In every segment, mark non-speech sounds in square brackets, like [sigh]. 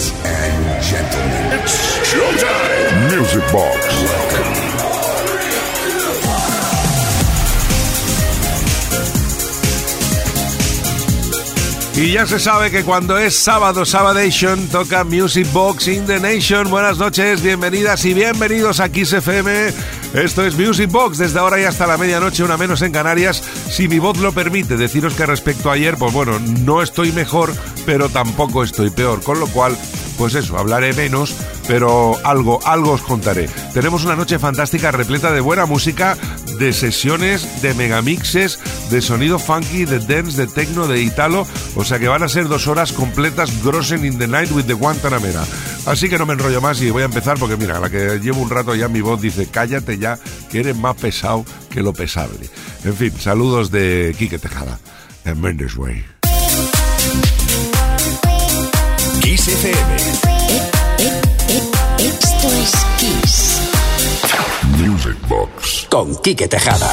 Ladies and gentlemen, it's showtime. Music Box. Y ya se sabe que cuando es sábado, Sabadation, toca Music Box in the Nation. Buenas noches, bienvenidas y bienvenidos a Kiss FM. Esto es Music Box, desde ahora y hasta la medianoche, una menos en Canarias. Si mi voz lo permite, deciros que respecto a ayer, pues bueno, no estoy mejor, pero tampoco estoy peor. Con lo cual, pues eso, hablaré menos, pero algo, algo os contaré. Tenemos una noche fantástica repleta de buena música, de sesiones, de megamixes, de sonido funky, de dance, de techno, de italo, o sea que van a ser dos horas completas Grossen in the Night with the Guantanamera. Así que no me enrollo más y voy a empezar porque mira, la que llevo un rato ya mi voz dice, cállate ya, que eres más pesado que lo pesable. En fin, saludos de Quique Tejada, en Mendes Way. Kiss FM. Esto es Kiss. Music Box. con Quique Tejada.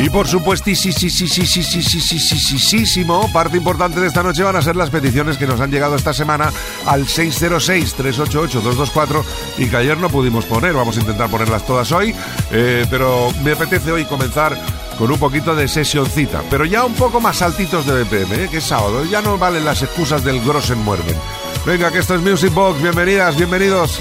Y por supuesto, sí, sí, sí, sí, sí, sí, sí, sí, sí, sí, sí, sí, parte importante de esta noche van a ser las peticiones que nos han llegado esta semana al 606-388-224 y que ayer no pudimos poner. Vamos a intentar ponerlas todas hoy, eh, pero me apetece hoy comenzar con un poquito de sesioncita, pero ya un poco más saltitos de BPM, ¿eh? que es sábado, ya no valen las excusas del Grossen Muerden. Venga, que esto es Music Box, bienvenidas, bienvenidos.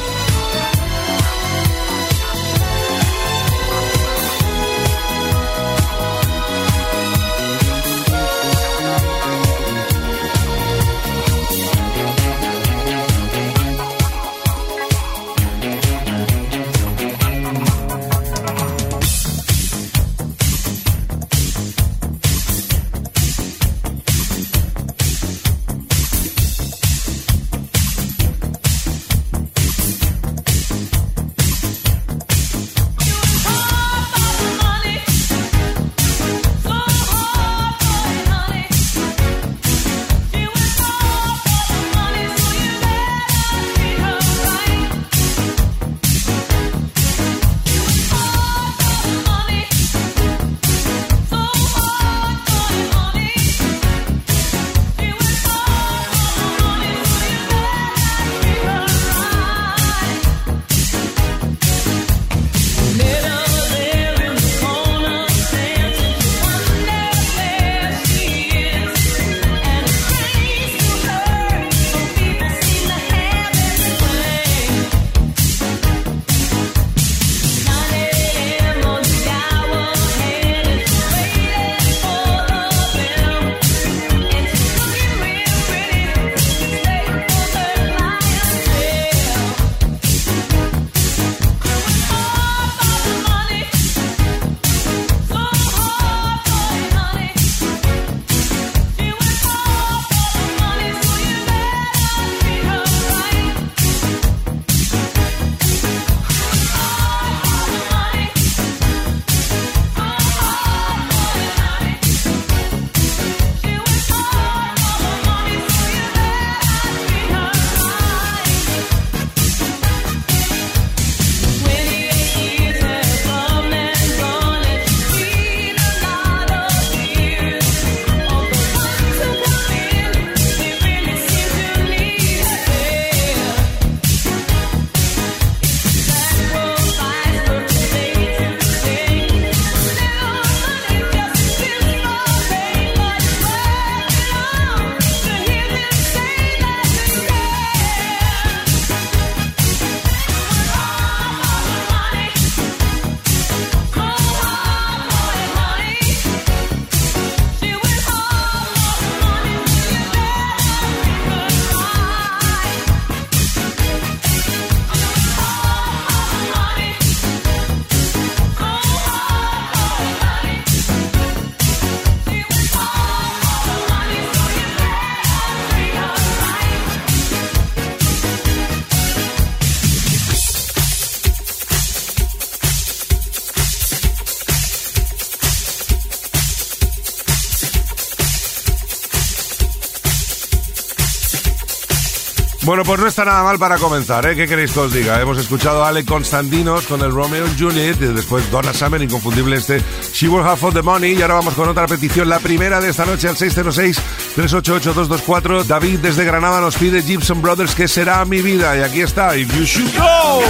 Bueno, pues no está nada mal para comenzar, ¿eh? ¿Qué queréis que os diga? Hemos escuchado a Ale Constantinos con el Romeo Juliet y después Donna Summer, inconfundible este She Will Have for the Money. Y ahora vamos con otra petición, la primera de esta noche al 606-388-224. David desde Granada nos pide Gibson Brothers, que será mi vida. Y aquí está, If You Should Go.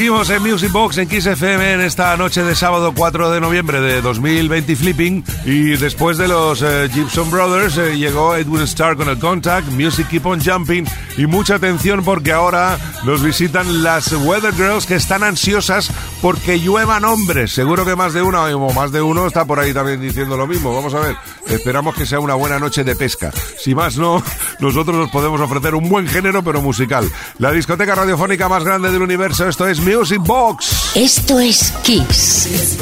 Seguimos en Music Box en Kiss FM en esta noche de sábado 4 de noviembre de 2020 Flipping. Y después de los eh, Gibson Brothers eh, llegó Edwin Starr con el Contact, Music Keep on Jumping y mucha atención porque ahora nos visitan las Weather Girls que están ansiosas porque lluevan hombres. Seguro que más de una o más de uno está por ahí también diciendo lo mismo. Vamos a ver, esperamos que sea una buena noche de pesca. Si más no, [laughs] nosotros nos podemos ofrecer un buen género pero musical. La discoteca radiofónica más grande del universo, esto es Music Box. Esto es Kiss.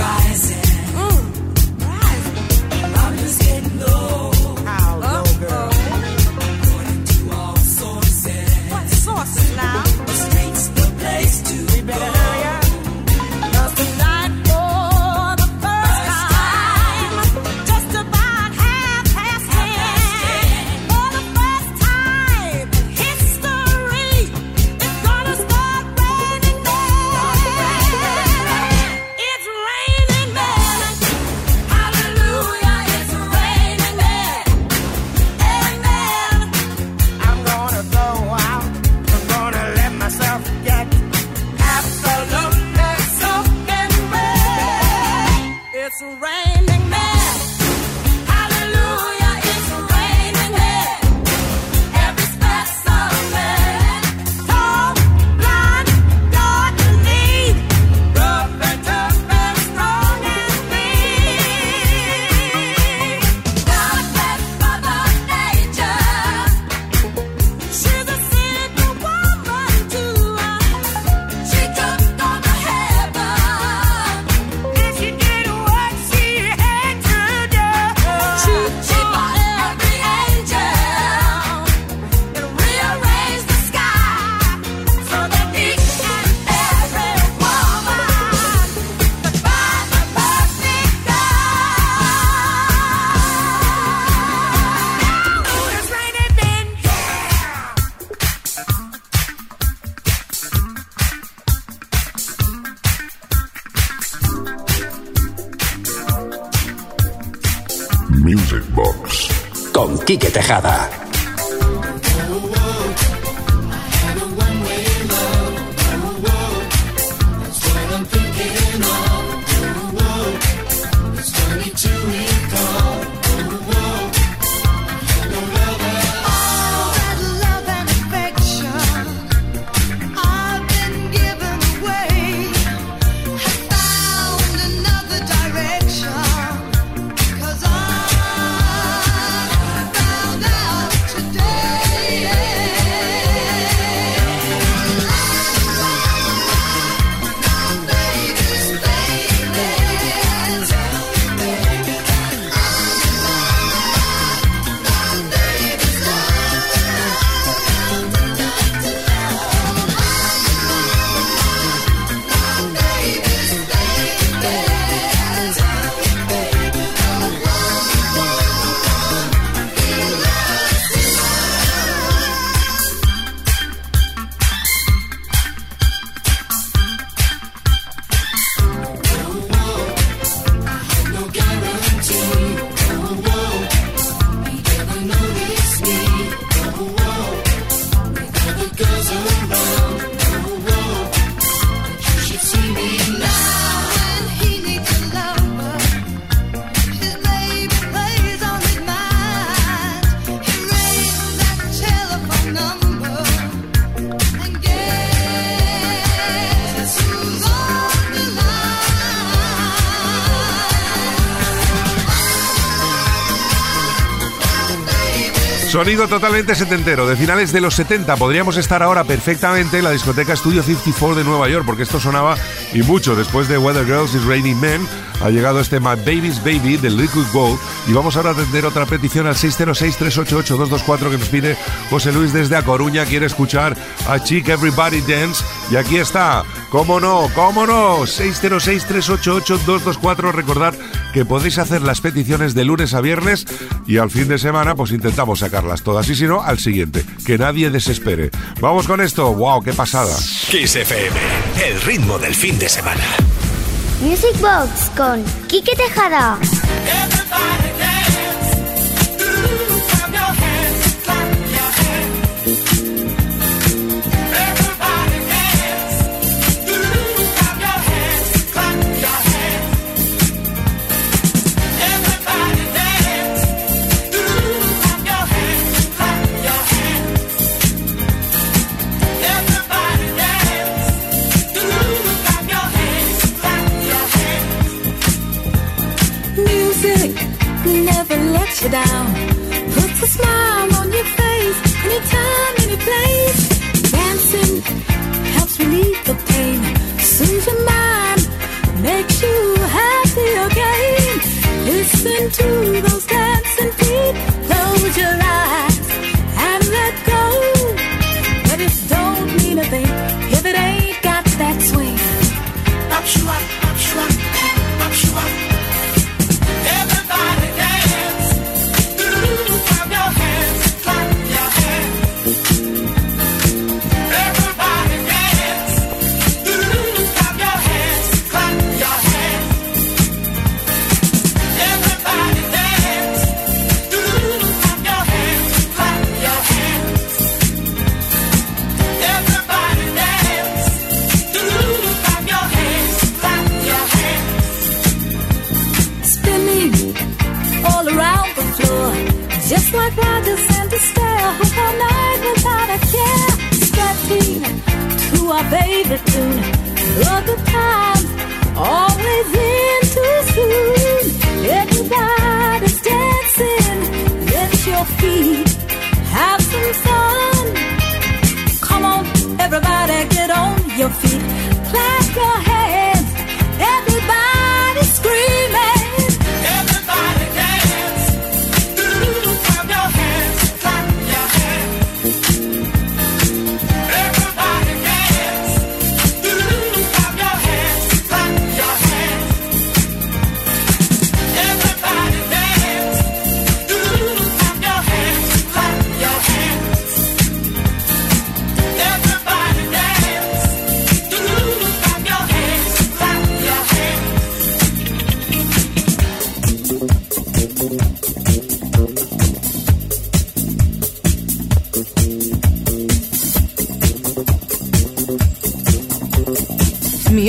Sonido totalmente setentero, de finales de los 70. Podríamos estar ahora perfectamente en la discoteca Studio 54 de Nueva York, porque esto sonaba y mucho. Después de Weather Girls is Raining Men, ha llegado este My Baby's Baby de Liquid Gold. Y vamos ahora a atender otra petición al 606-388-224 que nos pide José Luis desde A Coruña. Quiere escuchar a Chic Everybody Dance. Y aquí está, cómo no, cómo no, 606-388-224. Recordad que podéis hacer las peticiones de lunes a viernes y al fin de semana pues intentamos sacarlas todas y si no, al siguiente. Que nadie desespere. Vamos con esto. ¡Wow! ¡Qué pasada! Kiss FM, el ritmo del fin de semana. Music Box con Quique Tejada. Everybody you down, puts a smile on your face, anytime, any place. Dancing helps relieve the pain, soothes your mind, makes you happy again. Listen to favorite tune. All the time, always in too soon. Everybody's dancing, lift your feet, have some fun. Come on, everybody, get on your feet, clap your hands,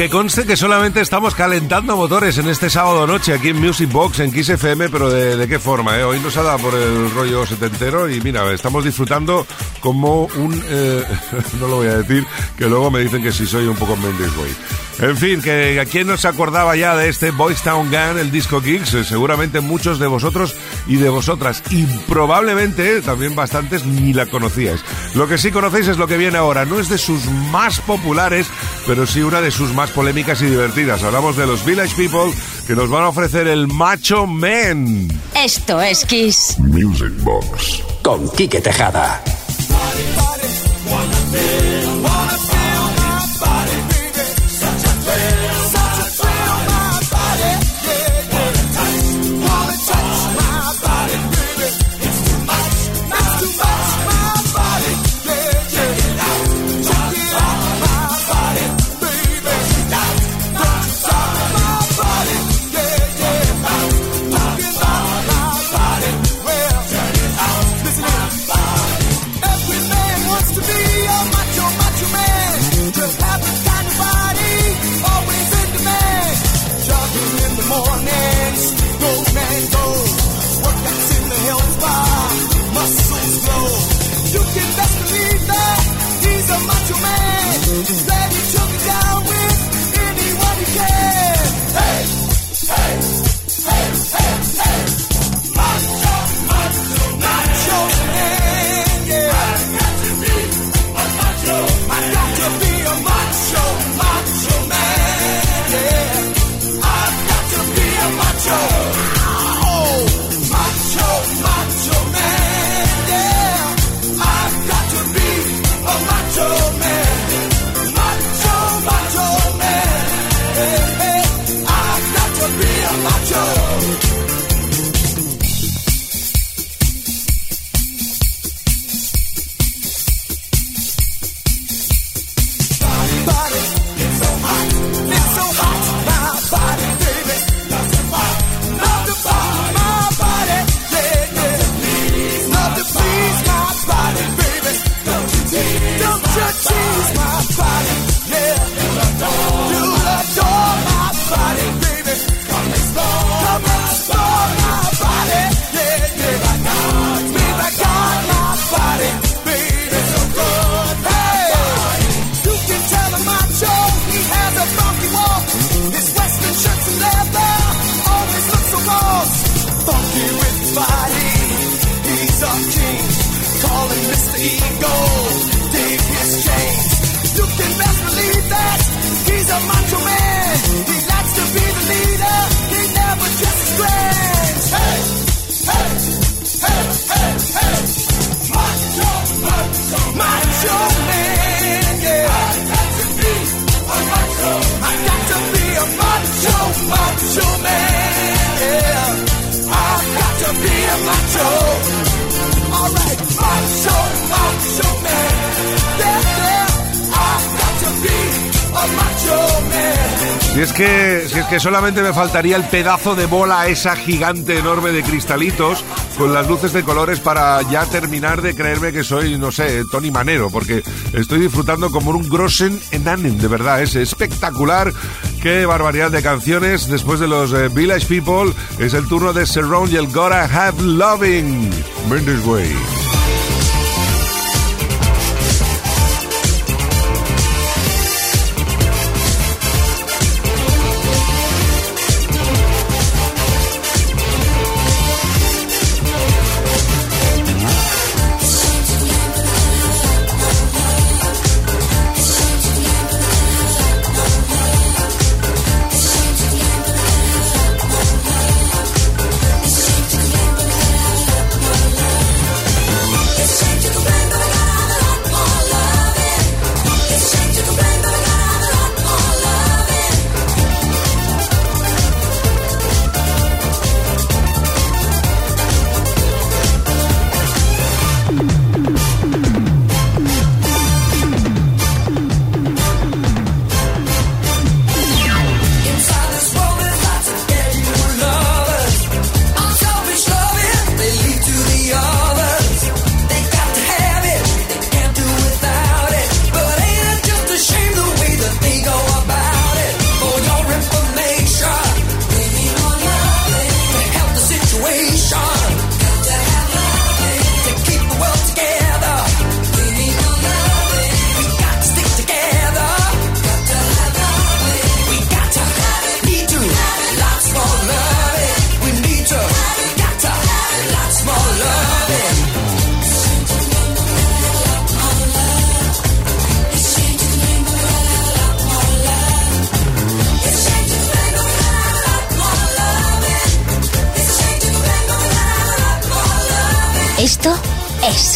Que conste que solamente estamos calentando motores en este sábado noche aquí en Music Box, en Kiss FM, pero de, qué forma, ¿eh? Hoy nos ha dado por el rollo setentero y mira, estamos disfrutando como un... eh, [laughs] no lo voy a decir, que luego me dicen que si soy un poco Mendes Boy. En fin, que a quién no se acordaba ya de este Boys Town Gun, el Disco Kicks, Eh, seguramente muchos de vosotros y de vosotras, y probablemente eh, también bastantes ni la conocíais. Lo que sí conocéis es lo que viene ahora, no es de sus más populares, pero sí una de sus más polémicas y divertidas. Hablamos de los Village People que nos van a ofrecer el Macho Man. Esto es Kiss. Music Box. Con Quique Tejada. Every solamente me faltaría el pedazo de bola esa gigante enorme de cristalitos con las luces de colores para ya terminar de creerme que soy, no sé, Tony Manero, porque estoy disfrutando como un Grossen Enanen, de verdad, es espectacular. Qué barbaridad de canciones. Después de los eh, Village People, es el turno de Surround y el Gotta Have Loving. Mendes Way.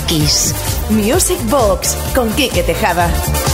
Kiss Music Box con Quique Tejada.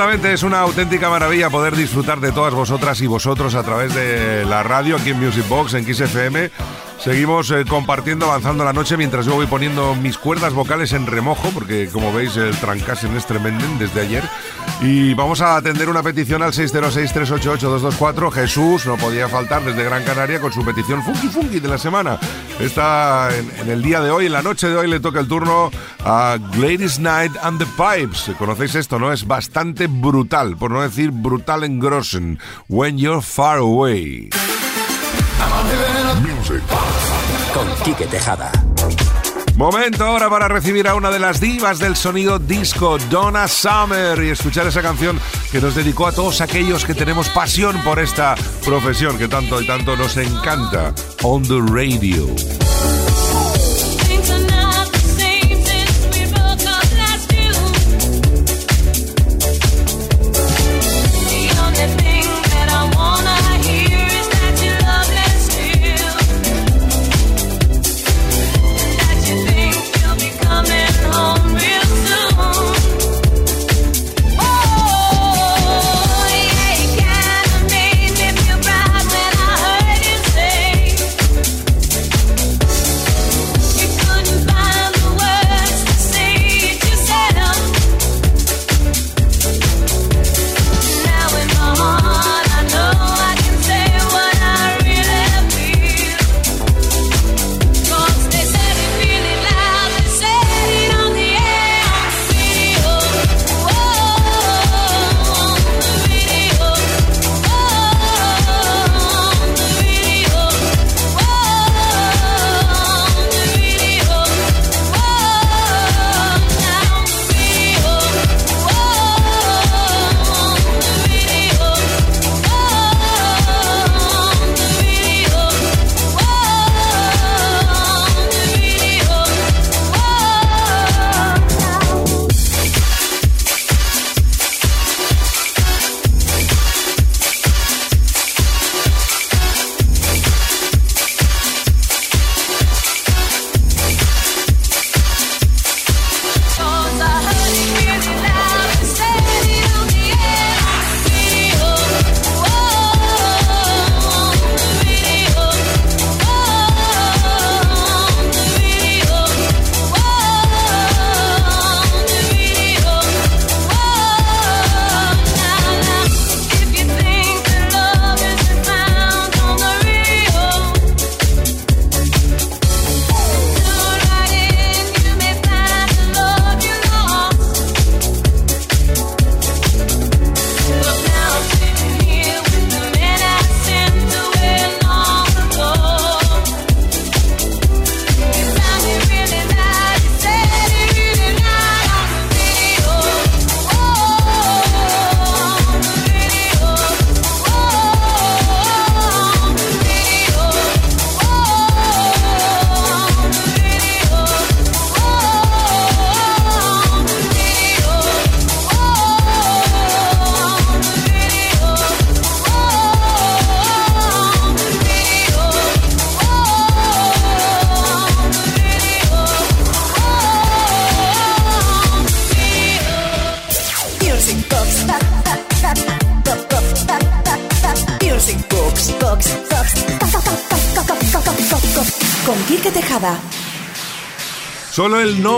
Ciertamente es una auténtica maravilla poder disfrutar de todas vosotras y vosotros a través de la radio aquí en Music Box, en Kiss FM. Seguimos eh, compartiendo, avanzando la noche mientras yo voy poniendo mis cuerdas vocales en remojo, porque como veis el trancasen es tremendo desde ayer. Y vamos a atender una petición al 606-388-224. Jesús no podía faltar desde Gran Canaria con su petición Funky Funky de la semana. Está en, el día de hoy, en la noche de hoy, le toca el turno a Gladys Knight and the Pipes. ¿Conocéis esto, no? Es bastante brutal, por no decir brutal en Grossen. When You're Far Away. Con Quique Tejada. Momento ahora para recibir a una de las divas del sonido disco, Donna Summer, y escuchar esa canción que nos dedicó a todos aquellos que tenemos pasión por esta profesión que tanto y tanto nos encanta. On the radio.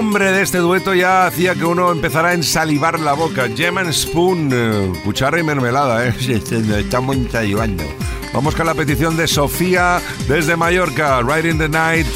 Nombre de este dueto ya hacía que uno empezara a ensalivar la boca. Gem and Spoon, eh, cuchara y mermelada, ¿eh? [laughs] Estamos ensalivando. Vamos con la petición de Sofía desde Mallorca, in the Night.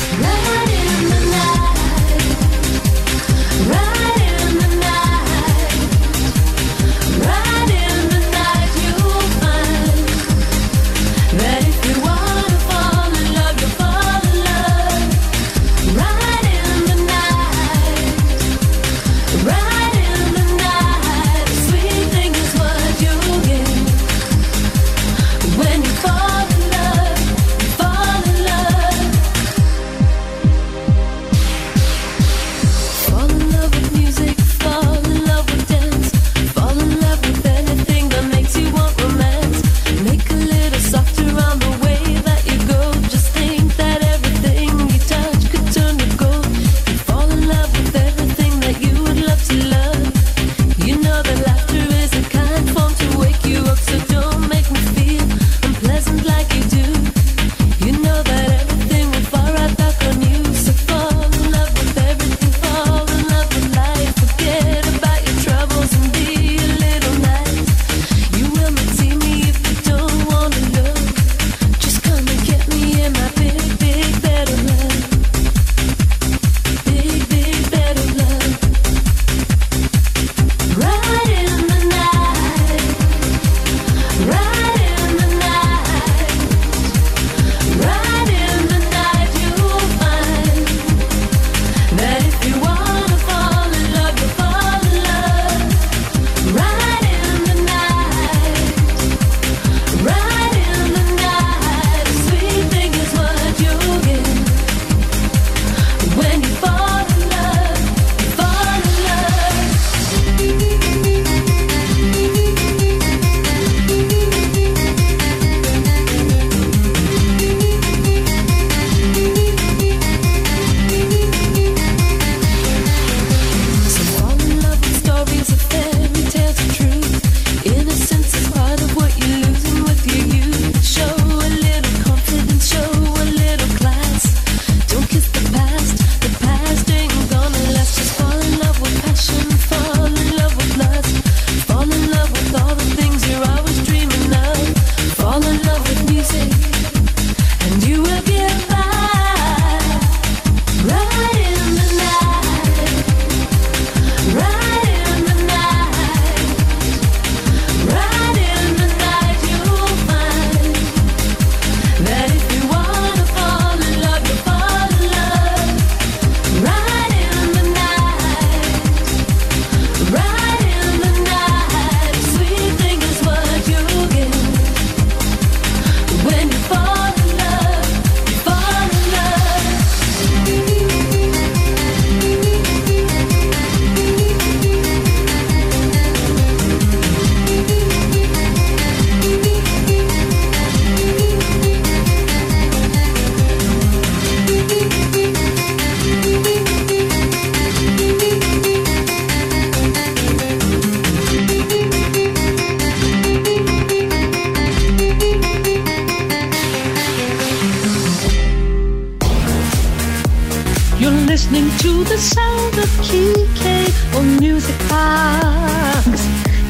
Listening to the sound of Kike on Music Box.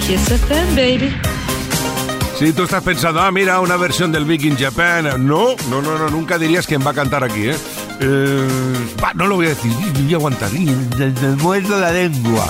Kiss FM, baby. Si tú estás pensando, ah, mira, una versión del Big in Japan. No, no, no, no, nunca dirías quién va a cantar aquí, ¿eh? Eh, no lo voy a decir, voy a aguantar. Muerto la lengua.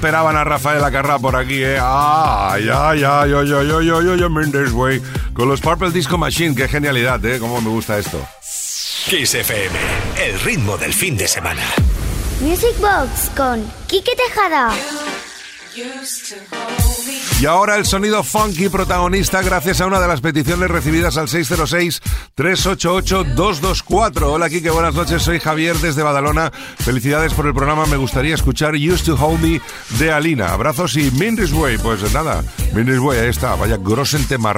Esperaban a Rafael Acarrá por aquí, ¿eh? ¡Ah! Ya, ya, yo, yo, yo, yo, yo, yo, Mendes, güey. Con los Purple Disco Machine, qué genialidad, ¿eh? Cómo me gusta esto. Kiss FM, el ritmo del fin de semana. Music Box con Quique Tejada. Y ahora el sonido funky protagonista gracias a una de las peticiones recibidas al 606-388-224. Hola Kike, buenas noches, soy Javier desde Badalona. Felicidades por el programa, me gustaría escuchar Used to Hold Me de Alina. Abrazos y Mindis Way. Pues nada, Mindis Way, ahí está, vaya grosen tema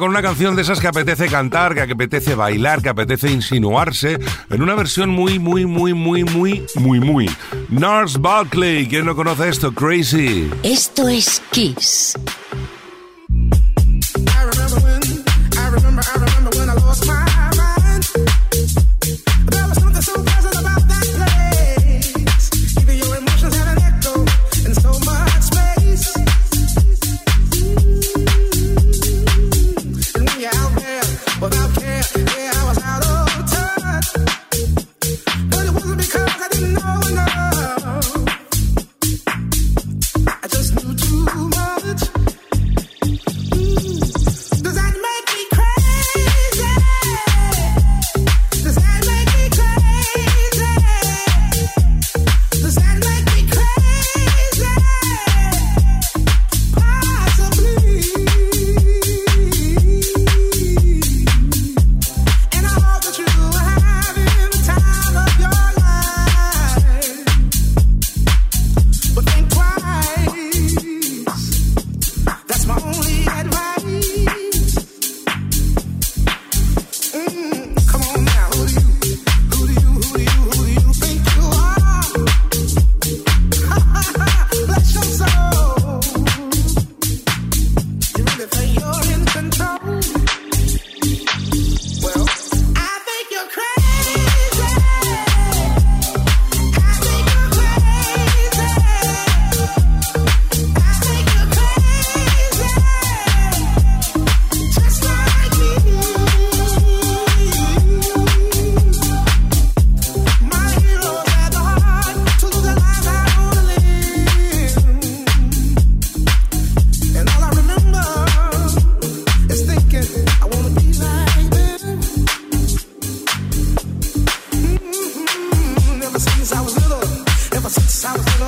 con una canción de esas que apetece cantar, que apetece bailar, que apetece insinuarse, en una versión muy, muy, muy, muy, muy, muy, muy. Nurse Barkley, ¿quién no conoce esto? Crazy. Esto es Kiss.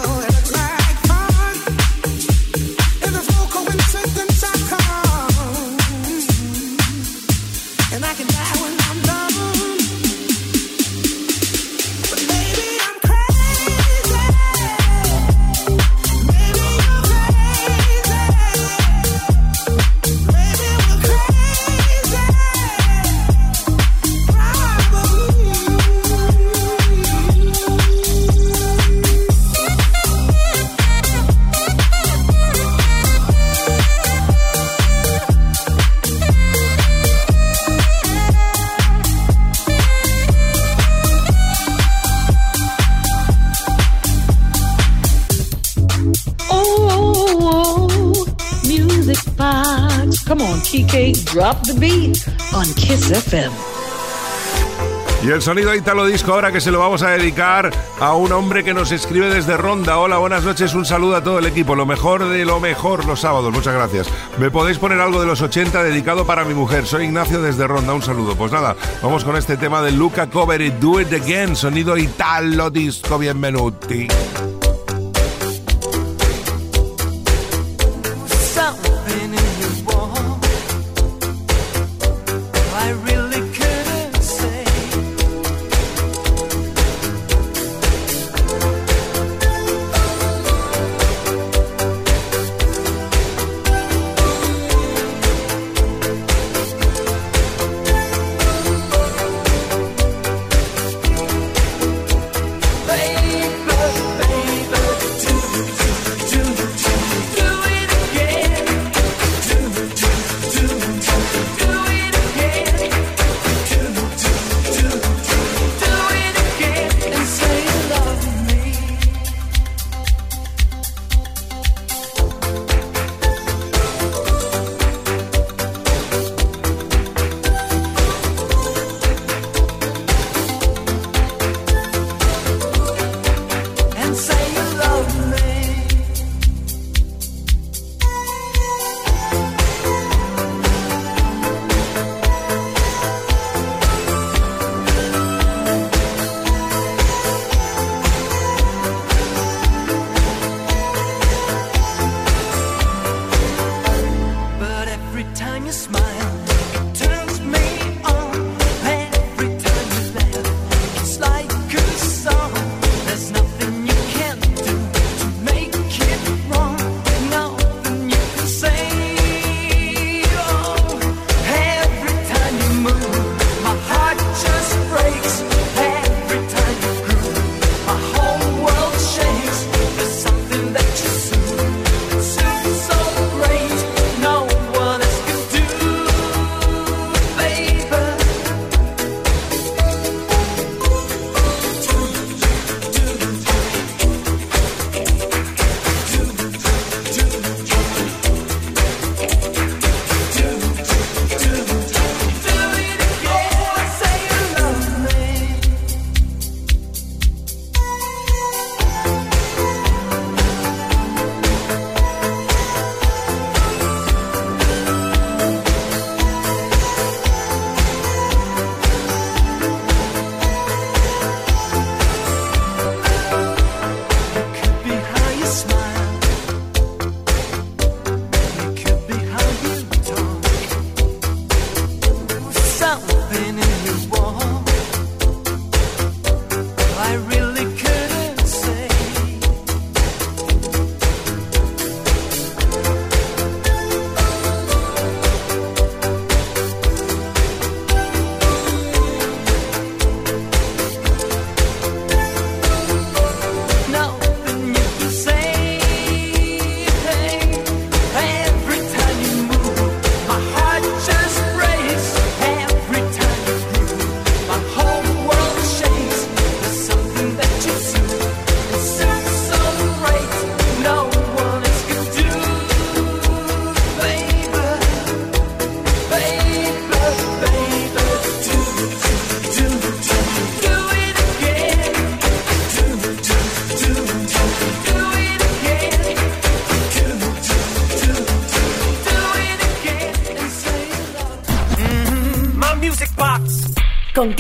and a Kiss FM. Y el sonido Italo Disco ahora que se lo vamos a dedicar a un hombre que nos escribe desde Ronda. Hola, buenas noches, un saludo a todo el equipo. Lo mejor de lo mejor los sábados, muchas gracias. ¿Me podéis poner algo de los 80 dedicado para mi mujer? Soy Ignacio desde Ronda, un saludo. Pues nada, vamos con este tema de Luca Cover Do It Again, sonido Italo Disco, bienvenuti.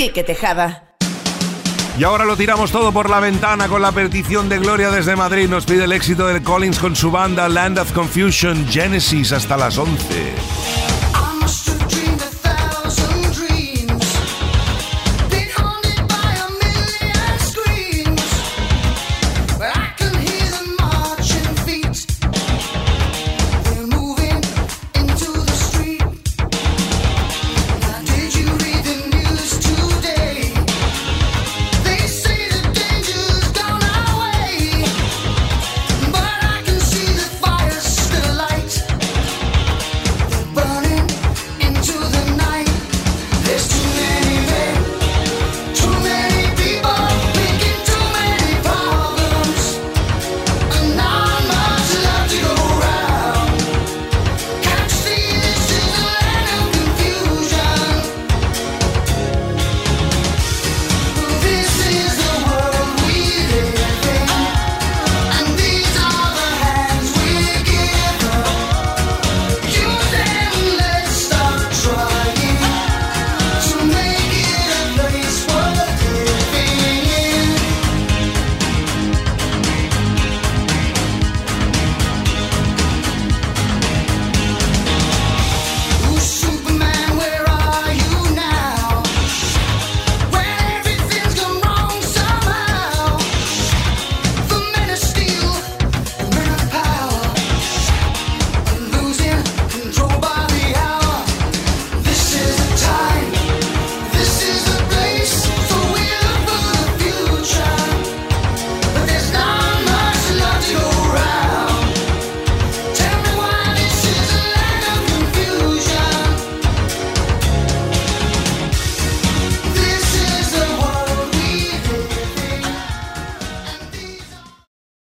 Quique Tejada. Y ahora lo tiramos todo por la ventana con la petición de Gloria desde Madrid. Nos pide el éxito del Collins con su banda Land of Confusion Genesis hasta las 11.